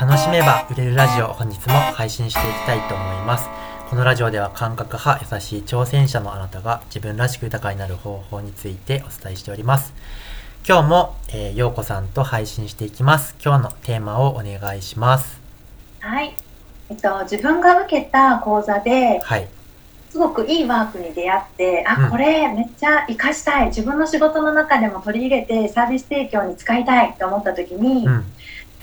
楽しめば売れるラジオ本日も配信していきたいと思います。このラジオでは感覚派優しい挑戦者のあなたが自分らしく豊かになる方法についてお伝えしております。今日も、えー、ようこさんと配信していきます。今日のテーマをお願いします。はい。えっと自分が受けた講座で、はい。すごくいいワークに出会ってあ、これめっちゃ活かしたい。自分の仕事の中でも取り入れてサービス提供に使いたいと思った時に、うん、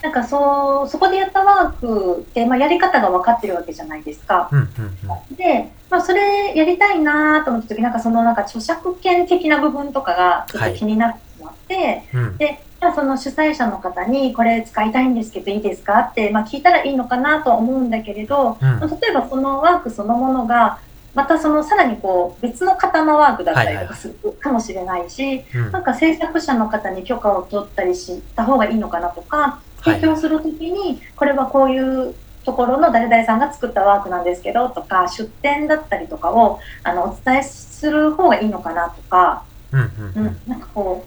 なんかそうそこでやったワークって、まあ、やり方が分かってるわけじゃないですか。うんうんうん、で、まあ、それやりたいなと思った時なんかそのなんか著作権的な部分とかがちょっと気になってしまって、はいうん、でその主催者の方にこれ使いたいんですけどいいですかって、まあ、聞いたらいいのかなと思うんだけれど、うん、例えばそのワークそのものがまたそのさらにこう別の型のワークだったりとかするかもしれないし、はいはい、なんか制作者の方に許可を取ったりした方がいいのかなとか提供するときにこれはこういうところの誰々さんが作ったワークなんですけどとか出店だったりとかをあのお伝えする方がいいのかなとか、うんうんうん、なんかこ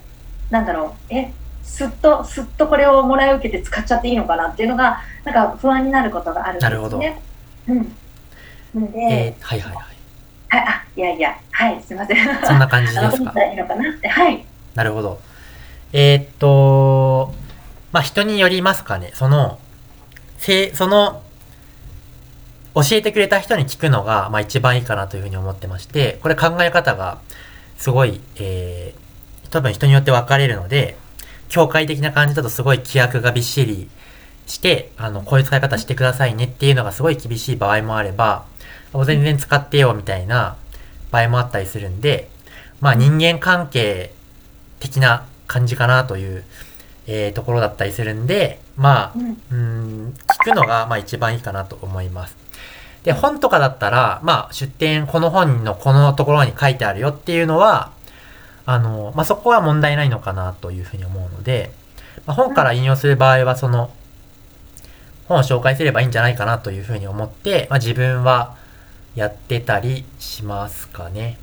うなんだろうえすっとすっとこれをもらい受けて使っちゃっていいのかなっていうのがなんか不安になることがあるんですね。うん、で、えー、はいはいはい。はい、あ、いやいや、はい、すみません。そんな感じですか？いいのかなって、はい。なるほど。えー、っと、まあ、人によりますかね。その、せ、その、教えてくれた人に聞くのが、まあ、一番いいかなというふうに思ってまして、これ考え方が、すごい、えー、多分人によって分かれるので、教会的な感じだとすごい規約がびっしりして、あの、こういう使い方してくださいねっていうのがすごい厳しい場合もあれば、全然使ってよみたいな場合もあったりするんで、まあ人間関係的な感じかなという、えー、ところだったりするんで、まあ、うん、聞くのがまあ一番いいかなと思います。で、本とかだったら、まあ出典、この本のこのところに書いてあるよっていうのは、あの、まあそこは問題ないのかなというふうに思うので、まあ、本から引用する場合はその、本を紹介すればいいんじゃないかなというふうに思って、まあ自分は、やってたりしますかね。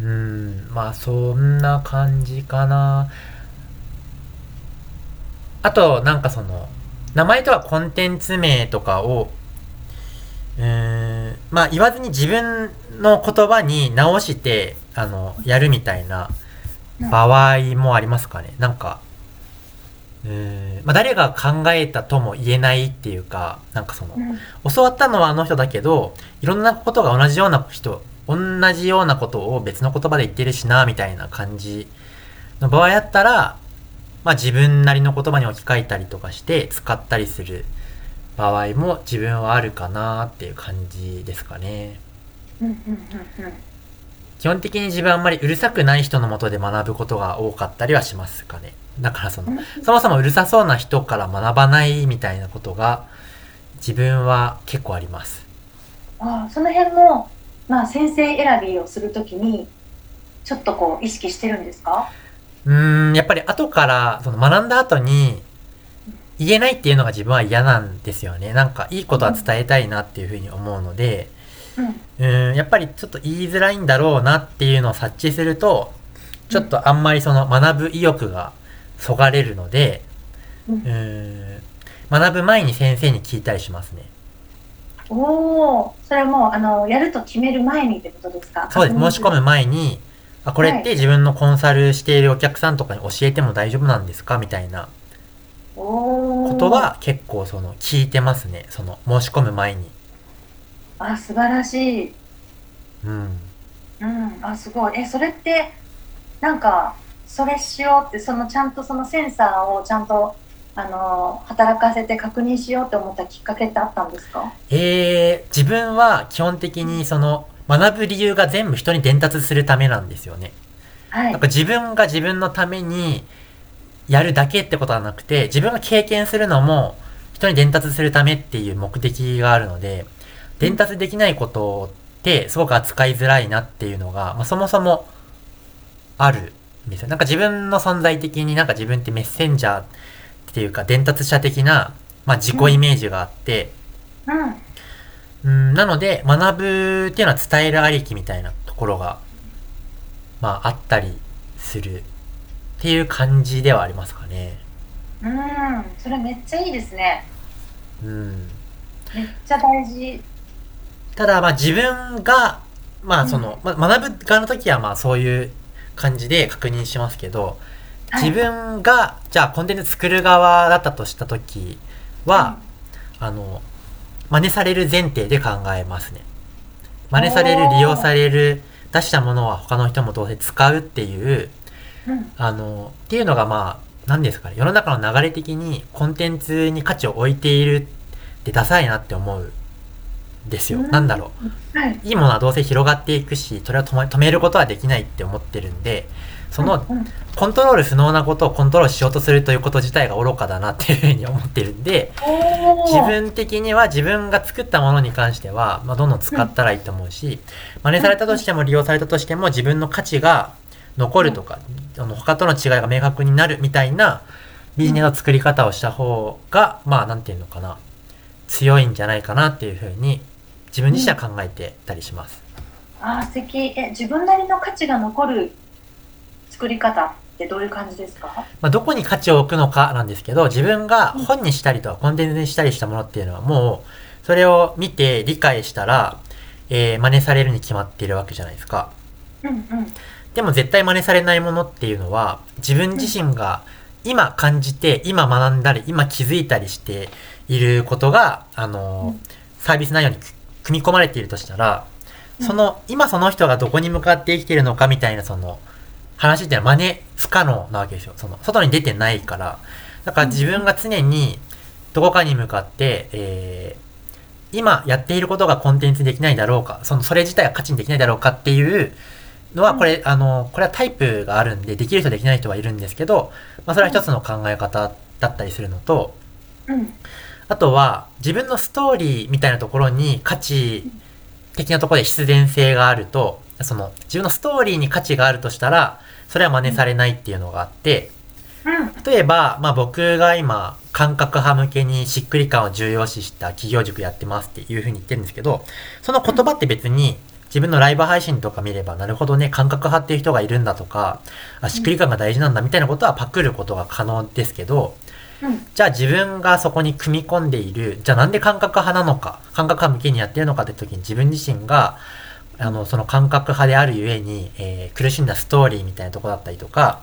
うん、まあそんな感じかな。あと、なんかその、名前とはコンテンツ名とかを、うん、まあ言わずに自分の言葉に直して、あの、やるみたいな場合もありますかね。なんか、うんまあ、誰が考えたとも言えないっていうか、なんかその、うん、教わったのはあの人だけど、いろんなことが同じような人、同じようなことを別の言葉で言ってるしな、みたいな感じの場合だったら、まあ自分なりの言葉に置き換えたりとかして使ったりする場合も自分はあるかなっていう感じですかね。基本的に自分あんまりうるさくない人のもとで学ぶことが多かったりはしますかね。だからその、そもそもうるさそうな人から学ばないみたいなことが自分は結構あります。ああ、その辺も、まあ先生選びをするときに、ちょっとこう意識してるんですか？うん、やっぱり後から、その学んだ後に、言えないっていうのが自分は嫌なんですよね。なんかいいことは伝えたいなっていうふうに思うので、うん、うんやっぱりちょっと言いづらいんだろうなっていうのを察知すると、ちょっとあんまりその学ぶ意欲がそがれるので、うん、学ぶ前に先生に聞いたりしますね。おお、それはもうあのやると決める前にってことですか？そうです。申し込む前に、あこれって自分のコンサルしているお客さんとかに教えても大丈夫なんですか？みたいなことは結構その聞いてますね。その申し込む前に。あ、素晴らしい。うん。うん、あ、すごい。え、それってなんかそれしようってそのちゃんとそのセンサーをちゃんとあの働かせて確認しようって思ったきっかけってあったんですか？えー、自分は基本的にその学ぶ理由が全部人に伝達するためなんですよね。はい、なんか自分が自分のためにやるだけってことはなくて自分が経験するのも人に伝達するためっていう目的があるので伝達できないことってすごく扱いづらいなっていうのが、まあ、そもそもあるですよ。なんか自分の存在的になんか自分ってメッセンジャーっていうか伝達者的な、まあ、自己イメージがあって、うん、うんなので学ぶっていうのは伝えるありきみたいなところが、まあ、あったりするっていう感じではありますかね。うんそれめっちゃいいですね。うん。めっちゃ大事。ただまあ自分がまあその、うん、まあ、学ぶ側の時はまあそういう感じで確認しますけど自分が、じゃあコンテンツ作る側だったとした時は、うん、あの真似される前提で考えますね。真似される利用される出したものは他の人もどうせ使うっていう、うん、あのっていうのがまあ何ですかね。世の中の流れ的にコンテンツに価値を置いているってダサいなって思うですよ。うん、なんだろう、はい。いいものはどうせ広がっていくし、それを止めることはできないって思ってるんで、その、コントロール不能なことをコントロールしようとするということ自体が愚かだなっていうふうに思ってるんで、自分的には自分が作ったものに関しては、まあ、どんどん使ったらいいと思うし、真似されたとしても利用されたとしても自分の価値が残るとか、あの他との違いが明確になるみたいなビジネスの作り方をした方が、まあなんていうのかな、強いんじゃないかなっていうふうに自分自身は考えてたりします。うん、ああ素敵え自分なりの価値が残る作り方ってどういう感じですか、まあ、どこに価値を置くのかなんですけど自分が本にしたりとかコンテンツにしたりしたものっていうのはもうそれを見て理解したら、えー、真似されるに決まっているわけじゃないですか。うんうんでも絶対真似されないものっていうのは自分自身が今感じて今学んだり今気づいたりしていることがあのサービス内容に組み込まれているとしたらその今その人がどこに向かって生きているのかみたいなその話っていうのは真似不可能なわけですよ。その外に出てないから。だから自分が常にどこかに向かって、えー、今やっていることがコンテンツにできないだろうかそのそれ自体が価値にできないだろうかっていうのは、これ、あの、これはタイプがあるんで、できる人できない人はいるんですけど、まあ、それは一つの考え方だったりするのと、うん、あとは、自分のストーリーみたいなところに価値的なところで必然性があると、その、自分のストーリーに価値があるとしたら、それは真似されないっていうのがあって、例えば、まあ僕が今、感覚派向けにしっくり感を重要視した企業塾やってますっていうふうに言ってるんですけど、その言葉って別に自分のライブ配信とか見れば、なるほどね、感覚派っていう人がいるんだとか、あ、しっくり感が大事なんだみたいなことはパクることが可能ですけど、うん、じゃあ自分がそこに組み込んでいる、じゃあなんで感覚派なのか、感覚派向けにやってるのかって時に自分自身が、あの、その感覚派であるゆえに、えー、苦しんだストーリーみたいなとこだったりとか、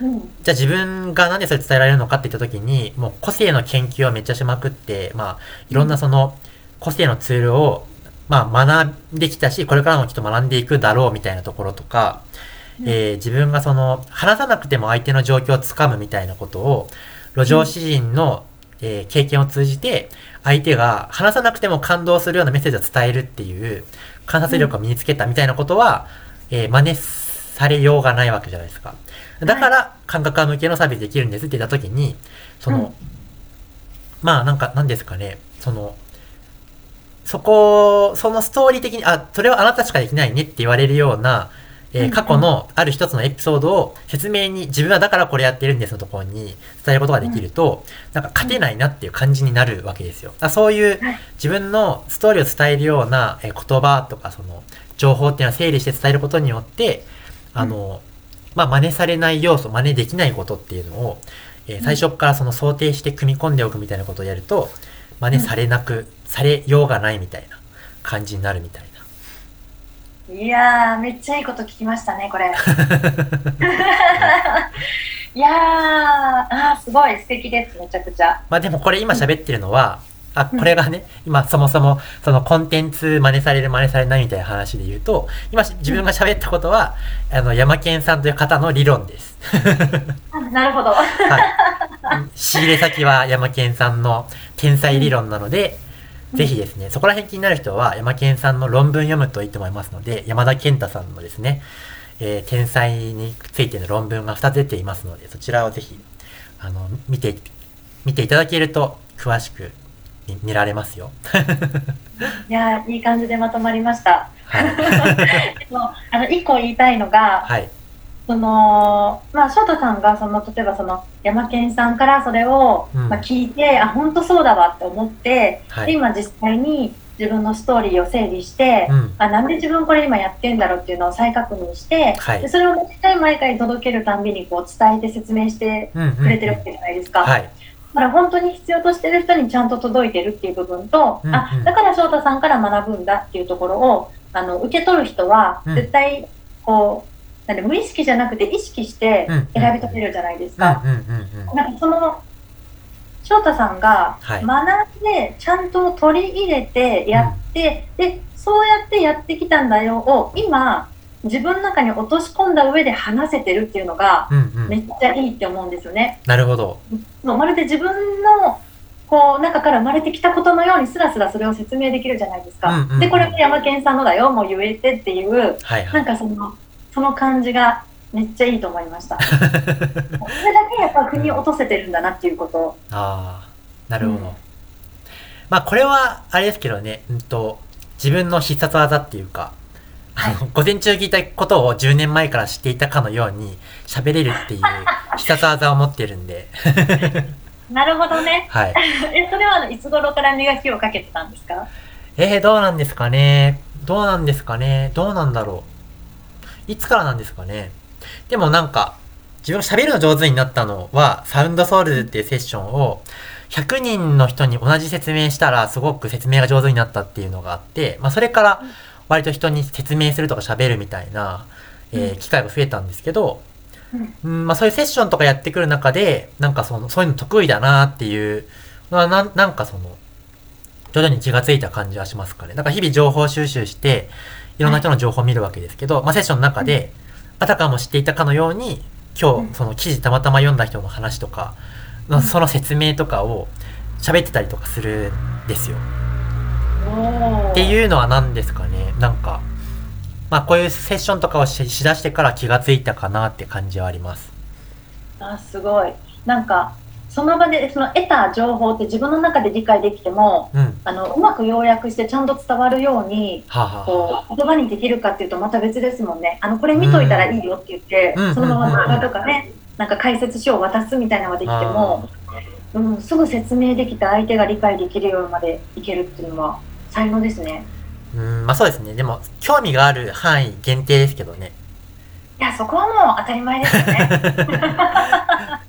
うん、じゃあ自分がなんでそれ伝えられるのかって言った時に、もう個性の研究をめっちゃしまくって、まあ、いろんなその個性のツールをまあ、学んできたし、これからもきっと学んでいくだろうみたいなところとか、うん、えー、自分がその、話さなくても相手の状況をつかむみたいなことを、路上詩人の、うん、えー、経験を通じて、相手が話さなくても感動するようなメッセージを伝えるっていう、観察力を身につけたみたいなことは、うん、えー、真似されようがないわけじゃないですか。だから、感覚派向けのサービスできるんですって言った時に、その、まあなんか、なんですかね、その、そこ、そのストーリー的に、あ、それはあなたしかできないねって言われるような、えー、過去のある一つのエピソードを説明に、自分はだからこれやってるんですのところに伝えることができると、なんか勝てないなっていう感じになるわけですよ。そういう自分のストーリーを伝えるような、え言葉とか、その、情報っていうのは整理して伝えることによって、あの、まあ、真似されない要素、真似できないことっていうのを、えー、最初からその想定して組み込ん。でおくみたいなことをやると、真似されなくされようがないみたいな感じになるみたいな。いやめっちゃいいこと聞きましたね、これ。いやあすごい素敵です、めちゃくちゃ。まあでもこれ今喋ってるのは、うん、あ、これがね、今そもそもそのコンテンツ真似される真似されないみたいな話で言うと、今自分が喋ったことは、うん、あの、山健さんという方の理論です。なるほど。はい。仕入れ先は山健さんの天才理論なので、ぜひですね、そこら辺気になる人は山健さんの論文読むといいと思いますので、山田健太さんのですね、えー、天才についての論文が2つ出ていますので、そちらをぜひ、あの、見て、見ていただけると詳しく見られますよ。いやいい感じでまとまりました。はい、あの、一個言いたいのが、はい。そのまあ翔太さんがその例えばその山健さんからそれを、うん、まあ、聞いてあ本当そうだわって思って、はい、で今実際に自分のストーリーを整理して、うん、あなんで自分これ今やってんだろうっていうのを再確認して、はい、でそれを毎回毎回届けるたんびにこう伝えて説明してくれてるわけじゃないですか。はい、だから本当に必要としてる人にちゃんと届いてるっていう部分と、うんうん、あだから翔太さんから学ぶんだっていうところをあの受け取る人は絶対こう、なんで無意識じゃなくて意識して選び取れるじゃないですか。なんかその翔太さんが学んでちゃんと取り入れてやって、はい、でそうやってやってきたんだよを今自分の中に落とし込んだ上で話せてるっていうのがめっちゃいいって思うんですよね。なるほど。まるで自分のこう中から生まれてきたことのようにすらすらそれを説明できるじゃないですか。でこれも山健さんのだよもう言えてっていう、はいはい、なんかそのその感じがめっちゃいいと思いました。それだけやっぱ腑に落とせてるんだなっていうこと。ああ、なるほど。うん、まあこれはあれですけどね、うんと自分の必殺技っていうか、あの、午前中聞いたことを10年前から知っていたかのように喋れるっていう 必殺技を持ってるんで。なるほどね。はい。え、それはいつ頃から磨きをかけてたんですか？えー、どうなんですかね。どうなんですかね。どうなんだろう。いつからなんですかね。でもなんか、自分が喋るの上手になったのは、サウンドソウルズっていうセッションを、100人の人に同じ説明したら、すごく説明が上手になったっていうのがあって、まあ、それから、割と人に説明するとか喋るみたいな、えー、機会が増えたんですけど、うん、まあ、そういうセッションとかやってくる中で、なんかその、そういうの得意だなっていうのは、ななんかその、徐々に気がついた感じはしますかね。だから日々情報収集して、いろんな人の情報を見るわけですけど、まあ、セッションの中で、あたかも知っていたかのように、今日、その記事たまたま読んだ人の話とか、その説明とかを喋ってたりとかするんですよ。っていうのは何ですかね？なんか、まあこういうセッションとかをししだしてから気がついたかなって感じはあります。あ、すごい。なんか、その場でその得た情報って自分の中で理解できても、うん、あのうまく要約してちゃんと伝わるように、はあはあ、こう言葉にできるかっていうとまた別ですもんね。あのこれ見といたらいいよって言って、うん、そのまま動画とかね、なんか解説書を渡すみたいなのができても、うん、すぐ説明できた相手が理解できるようまでいけるっていうのは才能ですね。うんまあそうですね。でも興味がある範囲限定ですけどね。いやそこはもう当たり前ですよね。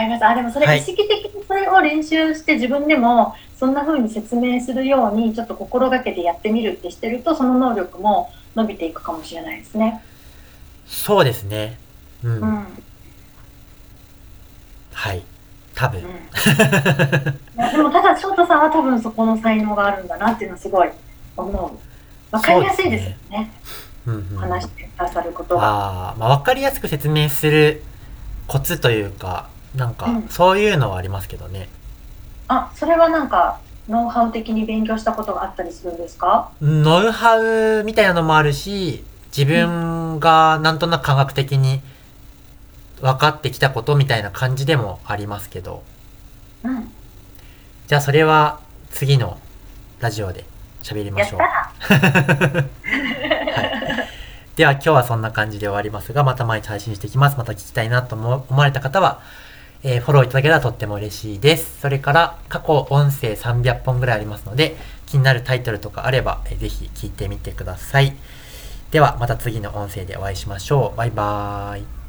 かります。あ、でもそれ意識的にそれを練習して自分でもそんな風に説明するようにちょっと心がけてやってみるってしてるとその能力も伸びていくかもしれないですね。そうですね。うん。うん、はい。多分。うん、でもただ翔太さんは多分そこの才能があるんだなっていうのはすごい思う。わかりやすいですよね。うんうん、話してくださることは。あまあ、分かりやすく説明するコツというかなんか、そういうのはありますけどね。あ、それはなんか、ノウハウ的に勉強したことがあったりするんですか？ノウハウみたいなのもあるし、自分がなんとなく科学的に分かってきたことみたいな感じでもありますけど。うん。じゃあそれは次のラジオで喋りましょう。はいでは今日はそんな感じで終わりますが、また毎日配信していきます。また聞きたいなと思われた方は、えー、フォローいただけたらとっても嬉しいです。それから過去音声300本ぐらいありますので、気になるタイトルとかあれば、えー、ぜひ聞いてみてください。ではまた次の音声でお会いしましょう。バイバーイ。